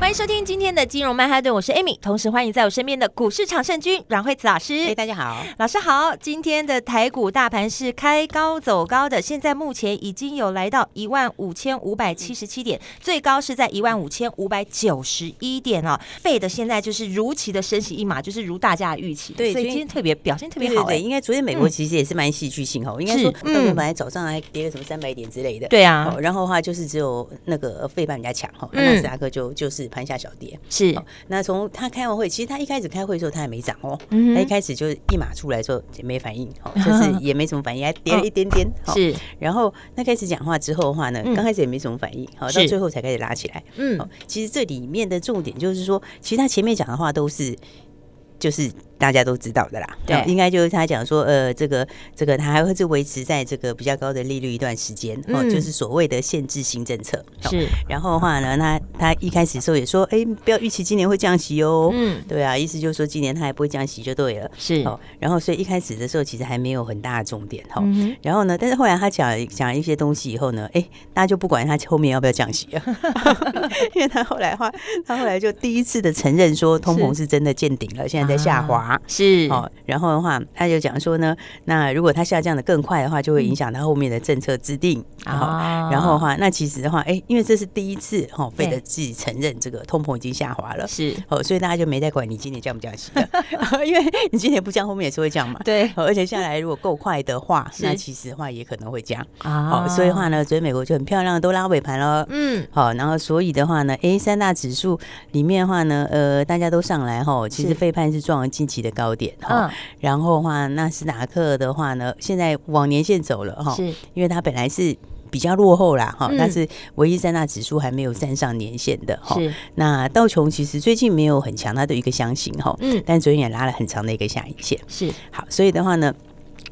欢迎收听今天的金融曼哈顿，我是 Amy，同时欢迎在我身边的股市常胜军阮惠慈老师。哎，大家好，老师好。今天的台股大盘是开高走高的，现在目前已经有来到一万五千五百七十七点，最高是在一万五千五百九十一点哦。费的现在就是如期的升息一码，就是如大家的预期，对，所以今天特别表现特别好。对，应该昨天美国其实也是蛮戏剧性哦，嗯、应该说，嗯，本来早上还跌了什么三百点之类的，对啊，然后的话就是只有那个费半比较强哈，纳斯达克就就是盘下小跌。是，那从他开完会，其实他一开始开会的时候他还没涨哦，嗯、他一开始就一码出来的时候也没反应，哦，就是 也没什么反应，还跌了一点点，是。然后那开始讲话之后的话呢，刚开始也没什么反应，好，到最后才开始拉起来，嗯，其实这里面的重点就是说，其实他前面讲的话都是，就是。大家都知道的啦，对，应该就是他讲说，呃，这个这个他还会是维持在这个比较高的利率一段时间，哦，就是所谓的限制性政策。是，然后的话呢，他他一开始的时候也说，哎，不要预期今年会降息哦，嗯，对啊，意思就是说今年他还不会降息就对了，是，哦，然后所以一开始的时候其实还没有很大的重点，哈，然后呢，但是后来他讲讲一些东西以后呢，哎，大家就不管他后面要不要降息了，因为他后来话，他后来就第一次的承认说通膨是真的见顶了，现在在下滑。是。哦，然后的话，他就讲说呢，那如果它下降的更快的话，就会影响它后面的政策制定。啊。然后的话，那其实的话，哎，因为这是第一次哈，费德自己承认这个通膨已经下滑了，是。哦，所以大家就没再管你今年降不降息了，因为你今年不降，后面也是会降嘛。对，而且下来如果够快的话，那其实的话也可能会降啊。所以的话呢，所以美国就很漂亮都拉尾盘了，嗯，好，然后所以的话呢，哎，三大指数里面的话呢，呃，大家都上来哈，其实费判是撞了近期的。高点哈，嗯、然后的话，纳斯达克的话呢，现在往年线走了哈，是因为它本来是比较落后啦哈，嗯、但是唯一三大指数还没有站上年线的哈。是那道琼其实最近没有很强，它的一个箱型哈，嗯，但昨天也拉了很长的一个下影线，是好，所以的话呢。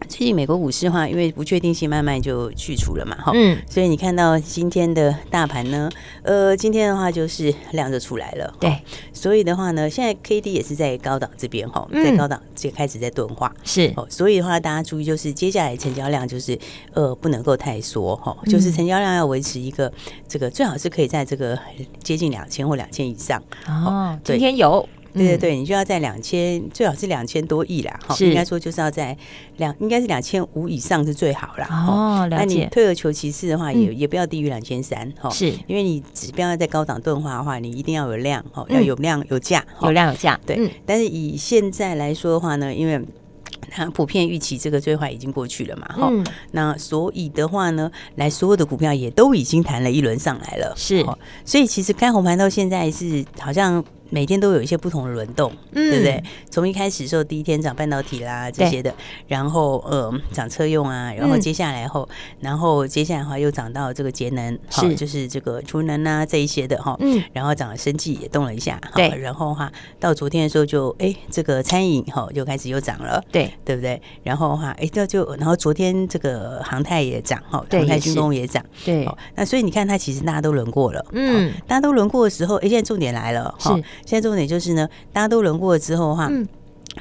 最近美国股市的话，因为不确定性慢慢就去除了嘛，哈，嗯，所以你看到今天的大盘呢，呃，今天的话就是量就出来了，对，所以的话呢，现在 K D 也是在高档这边哈，在高档就开始在钝化，是，哦，所以的话大家注意，就是接下来成交量就是呃不能够太缩哈，就是成交量要维持一个这个最好是可以在这个接近两千或两千以上，哦，今天有。对对对，你就要在两千，最好是两千多亿啦，哈，应该说就是要在两，应该是两千五以上是最好啦。哦，了解。那你退而求其次的话，也也不要低于两千三，哈，是。因为你指标要在高档钝化的话，你一定要有量，哈，要有量有价，有量有价，对。但是以现在来说的话呢，因为它普遍预期这个最坏已经过去了嘛，哈，那所以的话呢，来所有的股票也都已经谈了一轮上来了，是，所以其实开红盘到现在是好像。每天都有一些不同的轮动，嗯、对不对？从一开始的时候，第一天涨半导体啦这些的，然后呃涨车用啊，然后接下来后，嗯、然后接下来的话又涨到这个节能，是。就是这个储能啊这一些的哈，嗯，然后涨了生技也动了一下，对，然后哈到昨天的时候就哎这个餐饮哈就开始又涨了，对，对不对？然后哈哎这就然后昨天这个航太也涨哈，航太军工也涨，对，那所以你看它其实大家都轮过了，嗯，大家都轮过的时候，哎现在重点来了哈。现在重点就是呢，大家都轮过了之后的话，嗯，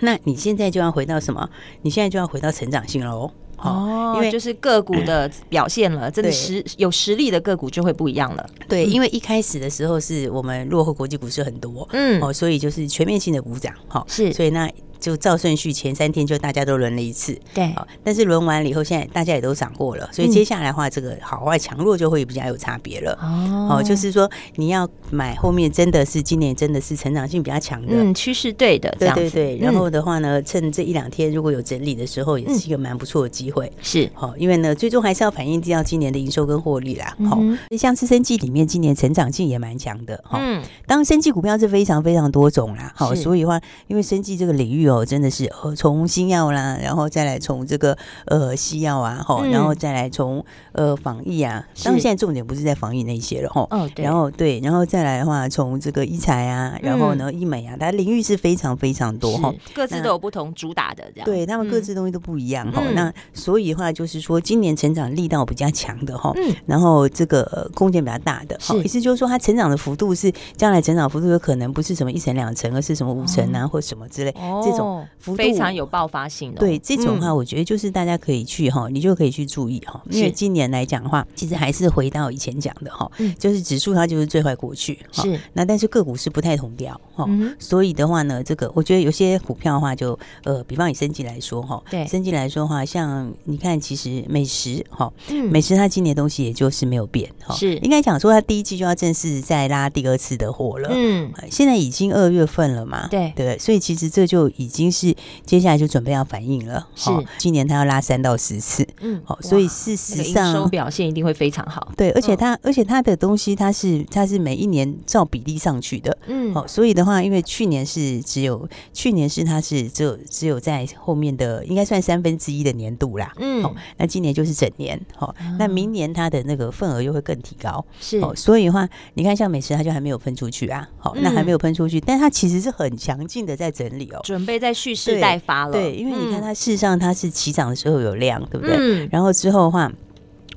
那你现在就要回到什么？你现在就要回到成长性喽。哦，因为就是个股的 表现了，真的实有实力的个股就会不一样了。对，因为一开始的时候是我们落后国际股市很多，嗯，哦，所以就是全面性的补涨，哈，是，所以那。就照顺序，前三天就大家都轮了一次，对。但是轮完了以后，现在大家也都涨过了，所以接下来的话，这个好坏强弱就会比较有差别了。哦，就是说你要买后面真的是今年真的是成长性比较强的，嗯，趋势对的，对对对。然后的话呢，趁这一两天如果有整理的时候，也是一个蛮不错的机会。是，好，因为呢，最终还是要反映到今年的营收跟获利啦。好，像是生技里面今年成长性也蛮强的。嗯，当然生技股票是非常非常多种啦。好，所以的话，因为生技这个领域。率哦，真的是呃从新药啦，然后再来从这个呃西药啊，哈，然后再来从呃防疫啊，当然现在重点不是在防疫那些了哈，哦，然后对，然后再来的话，从这个医材啊，然后呢医美啊，它领域是非常非常多哈，各自都有不同主打的这样，对他们各自东西都不一样哈，那所以的话就是说今年成长力道比较强的哈，然后这个空间比较大的，意思就是说它成长的幅度是将来成长幅度有可能不是什么一层两层，而是什么五层啊或什么之类这种幅度非常有爆发性的，对这种的话，我觉得就是大家可以去哈，你就可以去注意哈，因为今年来讲的话，其实还是回到以前讲的哈，就是指数它就是最坏过去，是。那但是个股是不太同调哈，所以的话呢，这个我觉得有些股票的话就呃，比方以升级来说哈，对升级来说的话，像你看其实美食哈，美食它今年东西也就是没有变哈，是。应该讲说它第一季就要正式再拉第二次的货了，嗯，现在已经二月份了嘛，对对，所以其实这就已经是接下来就准备要反应了，是。今年它要拉三到十次，嗯，好，所以事实上收表现一定会非常好，对，而且它而且它的东西它是它是每一年照比例上去的，嗯，好，所以的话，因为去年是只有去年是它是只有只有在后面的应该算三分之一的年度啦，嗯，好，那今年就是整年，好，那明年它的那个份额又会更提高，是，所以的话，你看像美食它就还没有分出去啊，好，那还没有分出去，但它其实是很强劲的在整理哦，准备在蓄势待发了，对，因为你看它事实上它是起涨的时候有量，对不对？嗯，然后之后的话。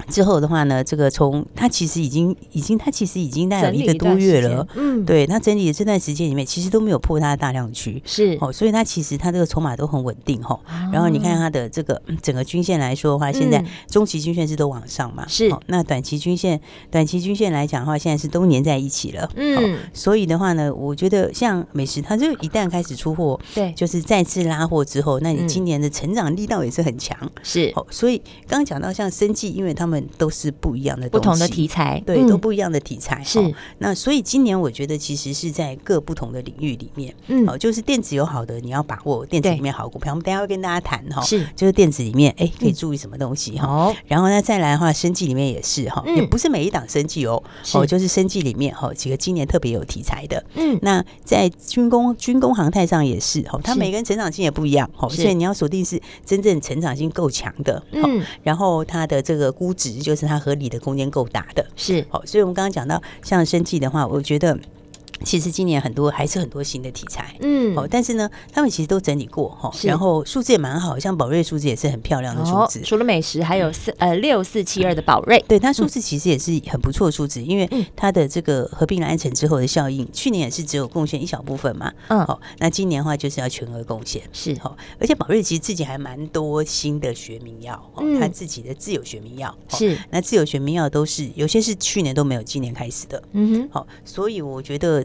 之后的话呢，这个从它其实已经已经它其实已经大概有一个多月了，嗯，对，它整理的这段时间里面，其实都没有破它的大量区，是。哦，所以它其实它这个筹码都很稳定哈。然后你看它的这个整个均线来说的话，现在中期均线是都往上嘛，是。那短期均线短期均线来讲的话，现在是都粘在一起了，嗯。所以的话呢，我觉得像美食，它就一旦开始出货，对，就是再次拉货之后，那你今年的成长力道也是很强，是。哦，所以刚刚讲到像生计，因为他们都是不一样的，不同的题材，对，都不一样的题材。是。那，所以今年我觉得其实是在各不同的领域里面，嗯，哦，就是电子有好的，你要把握电子里面好股票。我们等下会跟大家谈哈，是，就是电子里面，哎，可以注意什么东西哈。然后呢，再来的话，生技里面也是哈，也不是每一档生技哦，哦，就是生技里面哈几个今年特别有题材的。嗯，那在军工、军工航太上也是哈，它每个人成长性也不一样，哦，所以你要锁定是真正成长性够强的，嗯，然后它的这个估值就是它合理的空间够大的，是好，所以我们刚刚讲到像生技的话，我觉得。其实今年很多还是很多新的题材，嗯，哦，但是呢，他们其实都整理过哈，然后数字也蛮好，像宝瑞数字也是很漂亮的数字。除了美食，还有四呃六四七二的宝瑞，对它数字其实也是很不错的数字，因为它的这个合并了安诚之后的效应，去年也是只有贡献一小部分嘛，嗯，好，那今年的话就是要全额贡献，是。哈，而且宝瑞其实自己还蛮多新的学名药，哦，它自己的自有学名药是，那自有学名药都是有些是去年都没有，今年开始的，嗯哼，好，所以我觉得。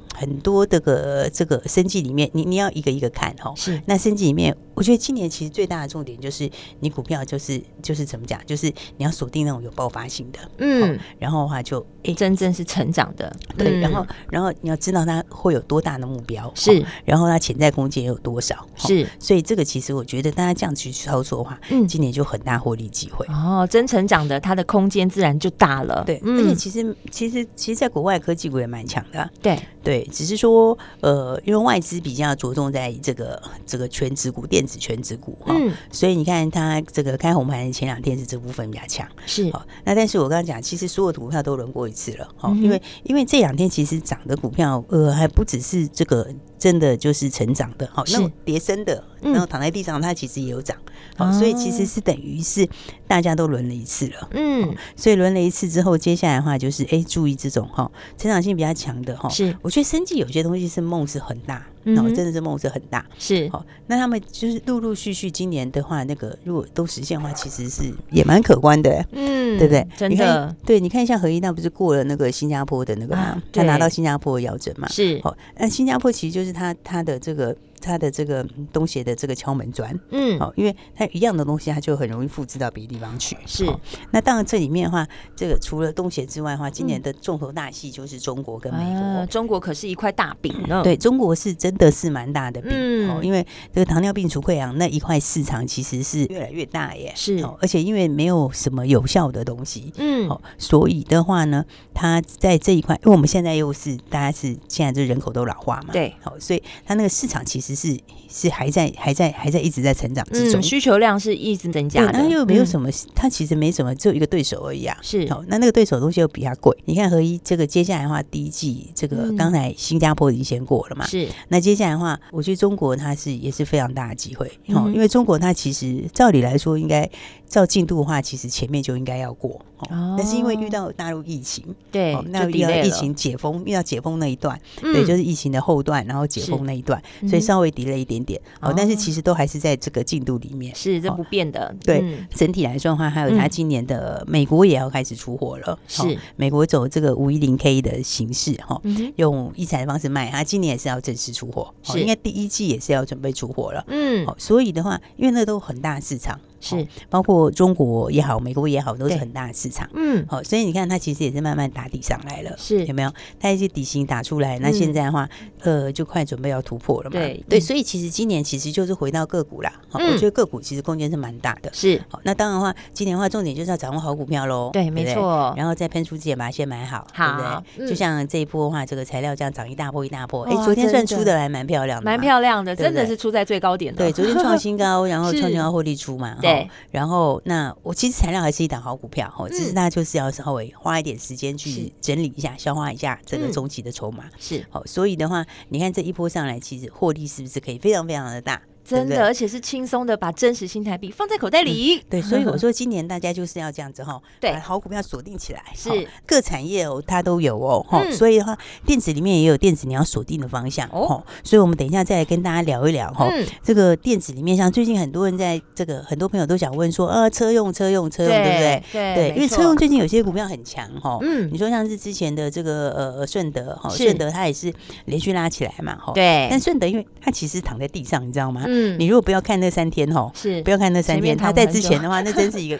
很多这个这个生计里面，你你要一个一个看哈。是。那生计里面，我觉得今年其实最大的重点就是你股票就是就是怎么讲，就是你要锁定那种有爆发性的。嗯。然后的话就哎，真正是成长的。对。然后然后你要知道它会有多大的目标。是。然后它潜在空间有多少？是。所以这个其实我觉得大家这样去操作的话，嗯，今年就很大获利机会。哦，真成长的，它的空间自然就大了。对。而且其实其实其实在国外科技股也蛮强的。对。对，只是说，呃，因为外资比较着重在这个这个全职股、电子全职股哈，嗯、所以你看它这个开红盘前两天是这部分比较强，是。那但是我刚刚讲，其实所有的股票都轮过一次了，哈、嗯，因为因为这两天其实涨的股票，呃，还不只是这个。真的就是成长的，好，那种跌深的，然后躺在地上，它其实也有涨，好，所以其实是等于是大家都轮了一次了，嗯，所以轮了一次之后，接下来的话就是，哎，注意这种哈，成长性比较强的哈，是，我觉得生计有些东西是梦是很大，然后真的是梦是很大，是，好，那他们就是陆陆续续今年的话，那个如果都实现的话，其实是也蛮可观的，嗯，对不对？真的，对，你看一下何一，那不是过了那个新加坡的那个嘛，他拿到新加坡的摇证嘛，是，好，那新加坡其实就是。他他的这个。它的这个东协的这个敲门砖，嗯，好，因为它一样的东西，它就很容易复制到别的地方去。是，那当然这里面的话，这个除了东协之外的话，今年的重头大戏就是中国跟美国。中国可是一块大饼呢。对，中国是真的是蛮大的饼，嗯，因为这个糖尿病除溃疡那一块市场其实是越来越大耶。是，而且因为没有什么有效的东西，嗯，好，所以的话呢，它在这一块，因为我们现在又是大家是现在这人口都老化嘛，对，好，所以它那个市场其实。实是是还在还在还在一直在成长之中，嗯、需求量是一直增加的。那又没有什么，它、嗯、其实没什么，只有一个对手而已啊。是，好，那那个对手东西又比它贵。你看合一这个接下来的话，第一季这个刚才新加坡已经先过了嘛？是。那接下来的话，我觉得中国它是也是非常大的机会，哦、嗯，因为中国它其实照理来说应该。照进度的话，其实前面就应该要过，哦，但是因为遇到大陆疫情，对，那遇到疫情解封，遇到解封那一段，对，就是疫情的后段，然后解封那一段，所以稍微 delay 一点点，哦，但是其实都还是在这个进度里面，是这不变的。对，整体来说的话，还有它今年的美国也要开始出货了，是。美国走这个五一零 K 的形式，哈，用一彩的方式卖，它今年也是要正式出货，是。应该第一季也是要准备出货了，嗯，好，所以的话，因为那都很大市场。是，包括中国也好，美国也好，都是很大的市场。嗯，好，所以你看，它其实也是慢慢打底上来了。是，有没有？它一些底型打出来，那现在的话，呃，就快准备要突破了嘛。对对，所以其实今年其实就是回到个股啦。好，我觉得个股其实空间是蛮大的。是，好，那当然的话，今年的话，重点就是要掌握好股票喽。对，没错。然后再喷出之前把它先买好，对不对？就像这一波的话，这个材料这样涨一大波一大波。哎，昨天算出的还蛮漂亮的，蛮漂亮的，真的是出在最高点的。对，昨天创新高，然后创新高获利出嘛。对，然后。那我其实材料还是一档好股票哈，只是大家就是要稍微花一点时间去整理一下、消化一下这个中期的筹码。是，好，所以的话，你看这一波上来，其实获利是不是可以非常非常的大？真的，而且是轻松的把真实新台币放在口袋里。对，所以我说今年大家就是要这样子哈，把好股票锁定起来。是各产业哦，它都有哦，哈。所以的话，电子里面也有电子你要锁定的方向哦。所以我们等一下再来跟大家聊一聊哈。这个电子里面，像最近很多人在这个很多朋友都想问说，呃，车用车用车用，对不对？对，因为车用最近有些股票很强哈。嗯，你说像是之前的这个呃顺德哈，顺德它也是连续拉起来嘛，哈。对。但顺德因为它其实躺在地上，你知道吗？嗯，你如果不要看那三天吼，是不要看那三天。他在之前的话，那真是一个，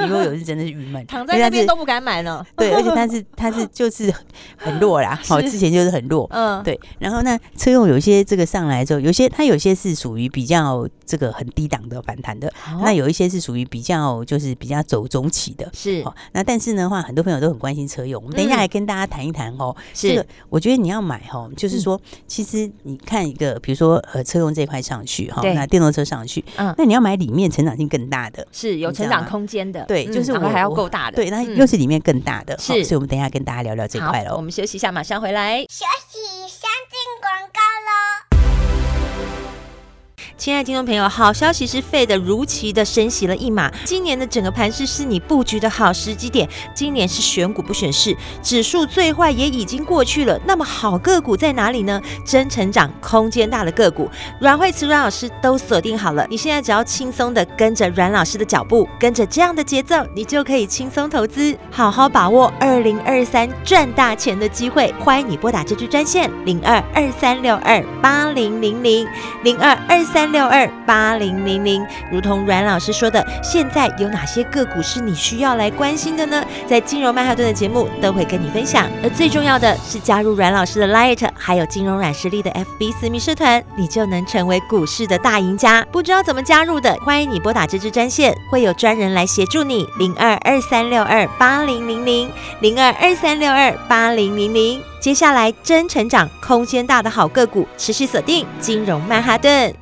你如果有是真的是郁闷，躺在那边都不敢买了。对，而且他是他是 就是很弱啦，好，之前就是很弱，嗯，对。然后那车用有一些这个上来之后，有些它有些是属于比较这个很低档的反弹的，那有一些是属于比较就是比较走中期的，是。那但是呢话，很多朋友都很关心车用，我们等一下来跟大家谈一谈哦。这个我觉得你要买哈，就是说其实你看一个，比如说呃车用这块上去哈，那电动。车上去，嗯，那你要买里面成长性更大的，是有成长空间的，对，就是我们还要够大的，对，那又是里面更大的，是，所以我们等一下跟大家聊聊这块了。我们休息一下，马上回来。休息，亲爱的听众朋友，好消息是，Fed 如期的升息了一码。今年的整个盘势是你布局的好时机点。今年是选股不选市，指数最坏也已经过去了。那么好个股在哪里呢？真成长空间大的个股，阮慧慈阮老师都锁定好了。你现在只要轻松的跟着阮老师的脚步，跟着这样的节奏，你就可以轻松投资，好好把握二零二三赚大钱的机会。欢迎你拨打这支专线零二二三六二八零零零零二二三。六二八零零零，如同阮老师说的，现在有哪些个股是你需要来关心的呢？在金融曼哈顿的节目都会跟你分享。而最重要的是加入阮老师的 Light，还有金融软实力的 FB 私密社团，你就能成为股市的大赢家。不知道怎么加入的，欢迎你拨打这支专线，会有专人来协助你。零二二三六二八零零零零二二三六二八零零零。接下来真成长空间大的好个股，持续锁定金融曼哈顿。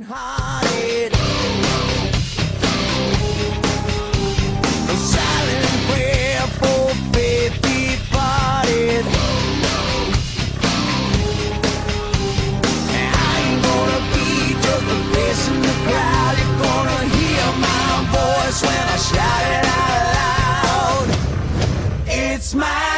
A silent prayer for. I ain't gonna be just a face in the crowd. You're gonna hear my voice when I shout it out loud. It's my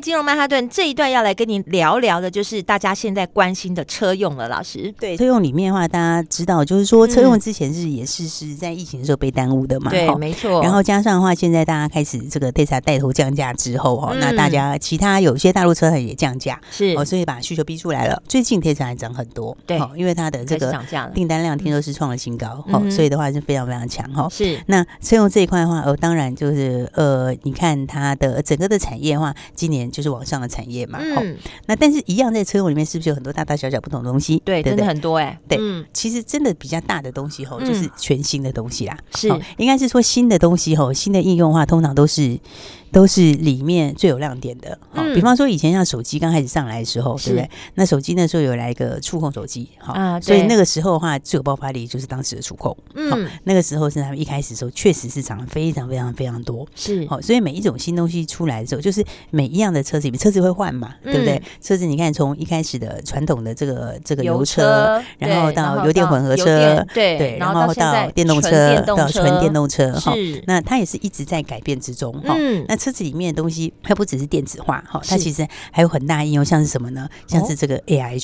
金融曼哈顿。这一段要来跟您聊聊的，就是大家现在关心的车用了。老师，对。车用里面的话，大家知道，就是说车用之前是也是是在疫情的时候被耽误的嘛，对，没错。然后加上的话，现在大家开始这个 Tesla 带头降价之后哈，那大家其他有些大陆车厂也降价，是。哦，所以把需求逼出来了。最近 Tesla 还涨很多，对，因为它的这个订单量听说是创了新高，哦，所以的话是非常非常强哈。是。那车用这一块的话，呃，当然就是呃，你看它的整个的产业的话，今年。就是网上的产业嘛，嗯，那但是一样在车用里面是不是有很多大大小小不同的东西？对，真的很多哎，对，其实真的比较大的东西吼，就是全新的东西啦，是，应该是说新的东西吼，新的应用的话，通常都是。都是里面最有亮点的，好，比方说以前像手机刚开始上来的时候，对不对？那手机那时候有来一个触控手机，好，所以那个时候的话最有爆发力就是当时的触控，嗯，那个时候是他们一开始的时候确实是涨得非常非常非常多，是，好，所以每一种新东西出来的时候，就是每一样的车子里面车子会换嘛，对不对？车子你看从一开始的传统的这个这个油车，然后到油电混合车，对对，然后到电动车，到纯电动车，哈，那它也是一直在改变之中，哈，那。车子里面的东西，它不只是电子化哈，它其实还有很大应用，像是什么呢？像是这个 AI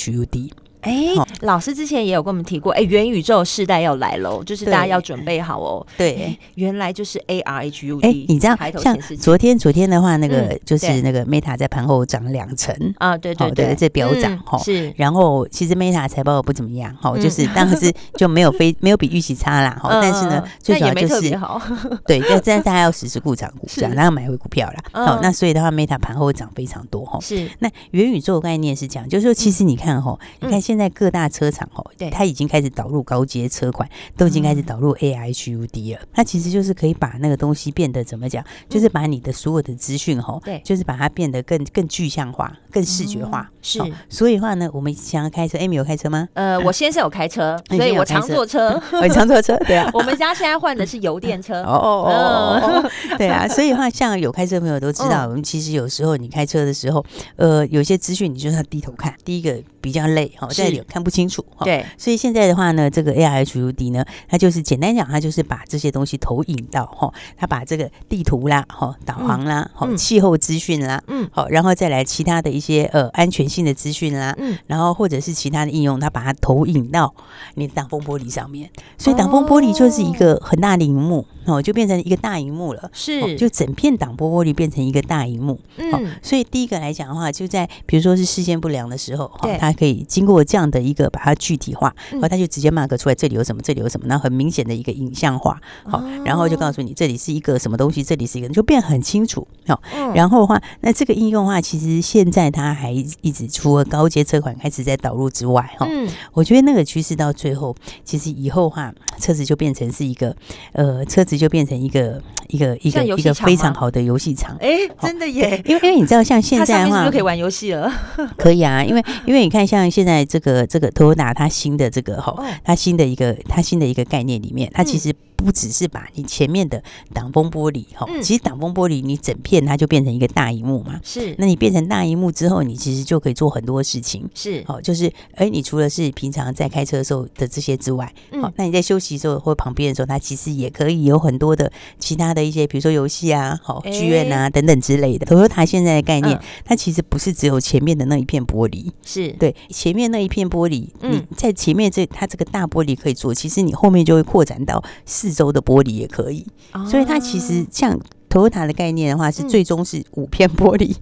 哎，老师之前也有跟我们提过，哎，元宇宙世代要来喽，就是大家要准备好哦。对，原来就是 AR HUD。哎，你知道，像昨天昨天的话，那个就是那个 Meta 在盘后涨两成啊，对对对，这飙涨哈。是，然后其实 Meta 财报不怎么样哈，就是当时就没有非 没有比预期差啦哈。但是呢，最主要就是 对，但但大家要实时顾涨股价，然后买回股票啦。好，那所以的话，Meta 盘后涨非常多哈。是，那元宇宙概念是这样，就是说，其实你看哈，你看现现在各大车厂哦，对，它已经开始导入高阶车款，都已经开始导入 AI HUD 了。那其实就是可以把那个东西变得怎么讲？就是把你的所有的资讯哦，对，就是把它变得更更具象化、更视觉化。是，所以的话呢，我们想要开车，Amy 有开车吗？呃，我先生有开车，所以我常坐车，我常坐车。对啊，我们家现在换的是油电车。哦哦哦，对啊，所以的话，像有开车的朋友都知道，我们其实有时候你开车的时候，呃，有些资讯你就是要低头看，第一个比较累哈。有看不清楚，对，所以现在的话呢，这个 AR HUD 呢，它就是简单讲，它就是把这些东西投影到哈，它把这个地图啦、哈导航啦、哈气候资讯啦，嗯，好，然后再来其他的一些呃安全性的资讯啦，嗯，然后或者是其他的应用，它把它投影到你的挡风玻璃上面，所以挡风玻璃就是一个很大的荧幕哦，就变成一个大荧幕了，是，就整片挡风玻璃变成一个大荧幕，嗯，所以第一个来讲的话，就在比如说是视线不良的时候，哦，它可以经过这样的一个把它具体化，然后它就直接 mark 出来，这里有什么，这里有什么，然后很明显的一个影像化，好，然后就告诉你这里是一个什么东西，这里是一个，就变很清楚，好，然后的话，那这个应用的话，其实现在它还一直始除了高阶车款开始在导入之外，哈、嗯，我觉得那个趋势到最后，其实以后哈，车子就变成是一个，呃，车子就变成一个一个一个一个非常好的游戏场。哎，真的耶！因为因为你知道，像现在的话，就可以玩游戏了。可以啊，因为因为你看，像现在这个这个 Toyota 它新的这个哈，它新的一个它新的一个概念里面，它其实。不只是把你前面的挡风玻璃哈，其实挡风玻璃你整片它就变成一个大荧幕嘛。是，那你变成大荧幕之后，你其实就可以做很多事情。是，好，就是哎，你除了是平常在开车的时候的这些之外，好，那你在休息的时候或旁边的时候，它其实也可以有很多的其他的一些，比如说游戏啊、好剧院啊等等之类的。Toyota 现在的概念，它其实不是只有前面的那一片玻璃，是对前面那一片玻璃，你在前面这它这个大玻璃可以做，其实你后面就会扩展到四。周的玻璃也可以，所以它其实像。Toyota 的概念的话，是最终是五片玻璃，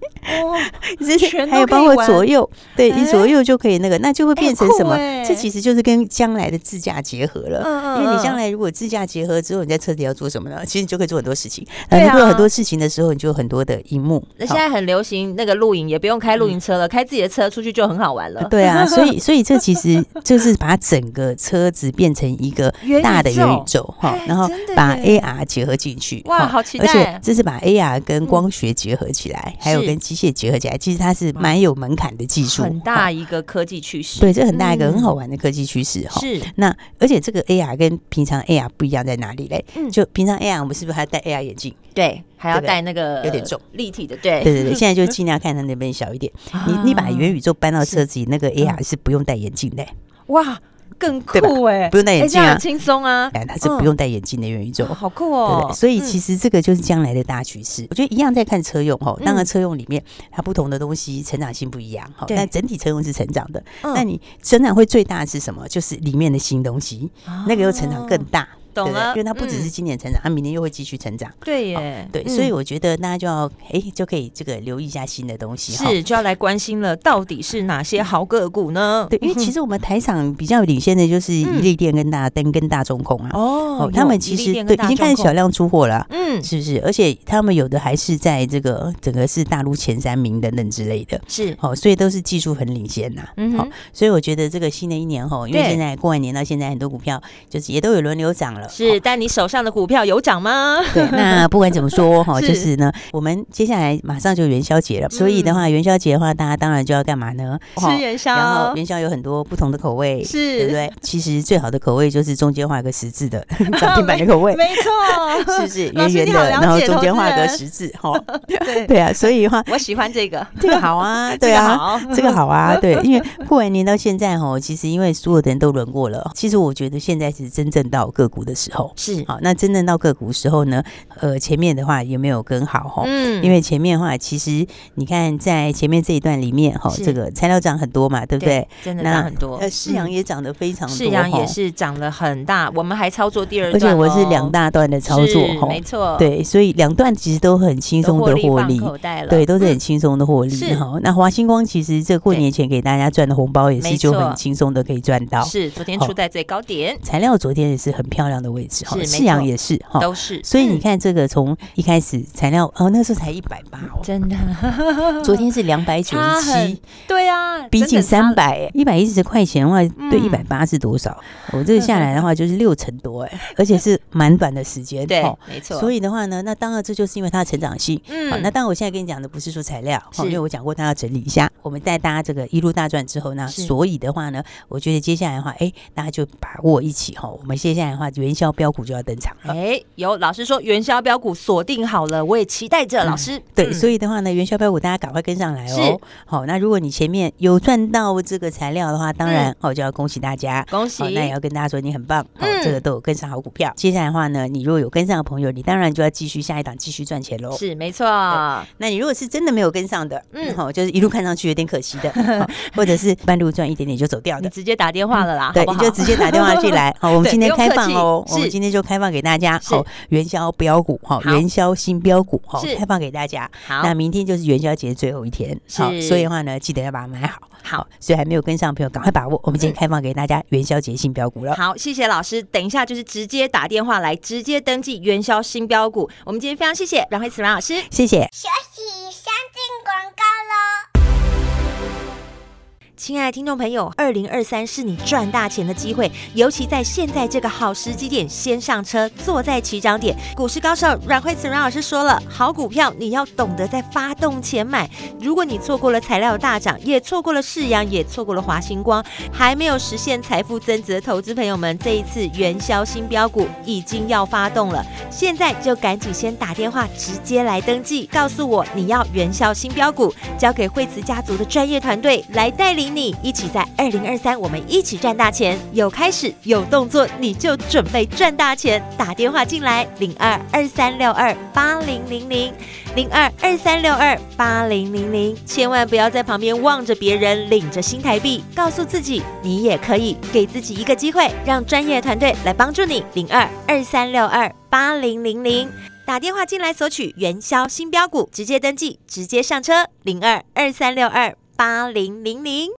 哦，还有包括左右，对你左右就可以那个，那就会变成什么？这其实就是跟将来的自驾结合了。嗯嗯因为你将来如果自驾结合之后，你在车里要做什么呢？其实你就可以做很多事情。那你做很多事情的时候，你就有很多的荧幕。那现在很流行那个露营，也不用开露营车了，开自己的车出去就很好玩了。对啊，所以所以这其实就是把整个车子变成一个大的元宇宙哈，然后把 AR 结合进去。哇，好期待！这是把 AR 跟光学结合起来，还有跟机械结合起来，其实它是蛮有门槛的技术，很大一个科技趋势。对，这很大一个很好玩的科技趋势哈。是，那而且这个 AR 跟平常 AR 不一样在哪里嘞？就平常 AR 我们是不是还要戴 AR 眼镜？对，还要戴那个有点重立体的。对，对对对，现在就尽量看它那边小一点。你你把元宇宙搬到车子里，那个 AR 是不用戴眼镜的。哇！更酷哎，不用戴眼镜啊，轻松啊，哎，它是不用戴眼镜的元宇宙，好酷哦。所以其实这个就是将来的大趋势。我觉得一样在看车用哈，当然车用里面它不同的东西成长性不一样哈，但整体车用是成长的。那你成长会最大的是什么？就是里面的新东西，那个又成长更大。懂了，因为它不只是今年成长，它明年又会继续成长。对耶，对，所以我觉得大家就要哎，就可以这个留意一下新的东西，是就要来关心了，到底是哪些好个股呢？对，因为其实我们台场比较领先的就是一利电跟大灯跟大中控啊。哦，他们其实对已经开始小量出货了，嗯，是不是？而且他们有的还是在这个整个是大陆前三名等等之类的，是哦，所以都是技术很领先呐。嗯，好，所以我觉得这个新的一年哈，因为现在过完年到现在，很多股票就是也都有轮流涨了。是，但你手上的股票有涨吗？对，那不管怎么说哈，就是呢，我们接下来马上就元宵节了，所以的话，元宵节的话，大家当然就要干嘛呢？吃元宵。然后元宵有很多不同的口味，是，对不对？其实最好的口味就是中间画一个十字的 涨停板的口味，没错，是不是圆圆的，然后中间画个十字？哈，对对啊，所以的话，我喜欢这个，这个好啊，对啊，这个好啊，对，因为过完年到现在哈，其实因为所有的人都轮过了，其实我觉得现在是真正到个股的时候。是好，那真正到个股时候呢？呃，前面的话有没有跟好哈？嗯，因为前面的话，其实你看在前面这一段里面哈，这个材料涨很多嘛，对不对？真的涨很多。呃，市阳也涨得非常多，世阳也是涨了很大。我们还操作第二段，而且我是两大段的操作哈，没错。对，所以两段其实都很轻松的获利，对，都是很轻松的获利 哈。那华星光其实这过年前给大家赚的红包也是就很轻松的可以赚到。是，昨天出在最高点，材料昨天也是很漂亮的位置哈，世阳也是哈，都是。所以你看这个从一开始材料哦，那时候才一百八哦，真的。昨天是两百九十七，对啊，逼近三百，一百一十块钱的话，对一百八是多少？我这个下来的话就是六成多哎，而且是蛮短的时间，对，没错。所以的话呢，那当然这就是因为它的成长性。嗯，好，那当然我现在跟你讲的不是说材料，因为我讲过它要整理一下。我们带大家这个一路大赚之后呢，所以的话呢，我觉得接下来的话，哎，大家就把握一起哈，我们接下来的话元宵标股就要登场了。哎，有老师说元宵标股锁定好了，我也期待着老师。对，所以的话呢，元宵标股大家赶快跟上来哦。好，那如果你前面有赚到这个材料的话，当然我就要恭喜大家，恭喜。那也要跟大家说你很棒，好，这个都有跟上好股票。接下来的话呢，你如果有跟上的朋友，你当然就要继续下一档继续赚钱喽。是，没错。那你如果是真的没有跟上的，嗯，好，就是一路看上去有点可惜的，或者是半路赚一点点就走掉的，你直接打电话了啦，对，你就直接打电话进来。好，我们今天开放哦，我们今天就开放给大家，好，元宵标股，好，元宵新标股，好，开放给大家。好，那明天就是元宵节最后一天，好，所以的话呢，记得要把它买好。好，所以还没有跟上的朋友，赶快把握。我们今天开放给大家元宵节新标股了。好，谢谢老师。等一下就是直接打电话来，直接登记元宵新标股。我们今天非常谢谢阮慧慈阮老师，谢谢。休息，先进广告喽。亲爱的听众朋友，二零二三是你赚大钱的机会，尤其在现在这个好时机点，先上车，坐在起涨点。股市高手阮慧慈阮老师说了，好股票你要懂得在发动前买。如果你错过了材料大涨，也错过了世阳，也错过了华星光，还没有实现财富增值的投资朋友们，这一次元宵新标股已经要发动了，现在就赶紧先打电话直接来登记，告诉我你要元宵新标股，交给慧慈家族的专业团队来带领你，一起在二零二三我们一起赚大钱。有开始有动作，你就准备赚大钱。打电话进来零二二三六二八零零零零二二三六二八零零零，千万不要在旁边望着别人领着新台币，告诉自己你也可以，给自己一个机会，让专业团队来帮助你。零二二三六二八零零零。打电话进来索取元宵新标股，直接登记，直接上车。零二二三六二八零零零。